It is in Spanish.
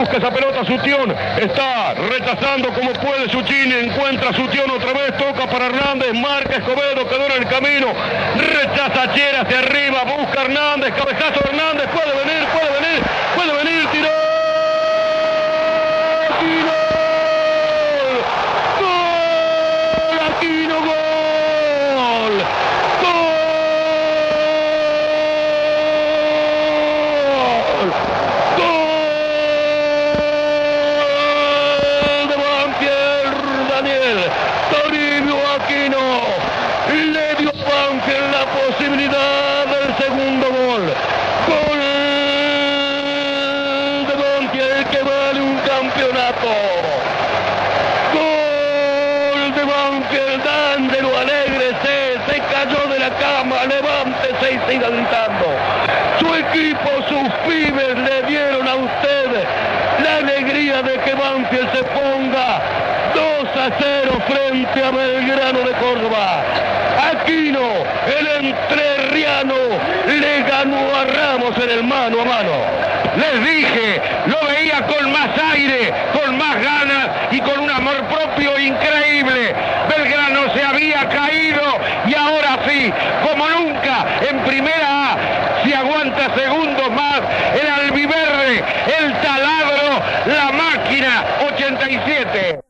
Busca esa pelota Sutión. Está rechazando como puede Suchini. Encuentra Sutión otra vez. Toca para Hernández. Marca Escobedo. Quedó en el camino. Rechaza Chera hacia arriba. Busca Hernández. Cabezazo Hernández. Puede venir, puede venir. Puede venir. Tiró. Gol. Gol de Banfield, Daniel Toribio Aquino le dio a Banfield la posibilidad del segundo gol. Gol de Banfield que vale un campeonato. Gol de Banfield, dándelo alegre, se, se cayó de la cama, levántese y siga gritando. Su equipo, sus pibes le dieron a usted la alegría de que Banfield se ponga 2 a 0 frente a Belgrano de Córdoba. Aquino, el entrerriano, le ganó a Ramos en el mano a mano. Les dije, lo veía con más aire, con más ganas y con un amor propio increíble. Belgrano se había caído y ahora sí, como nunca, en primera A, si aguanta segundos más, el albiverde, el taladro, la máquina 87.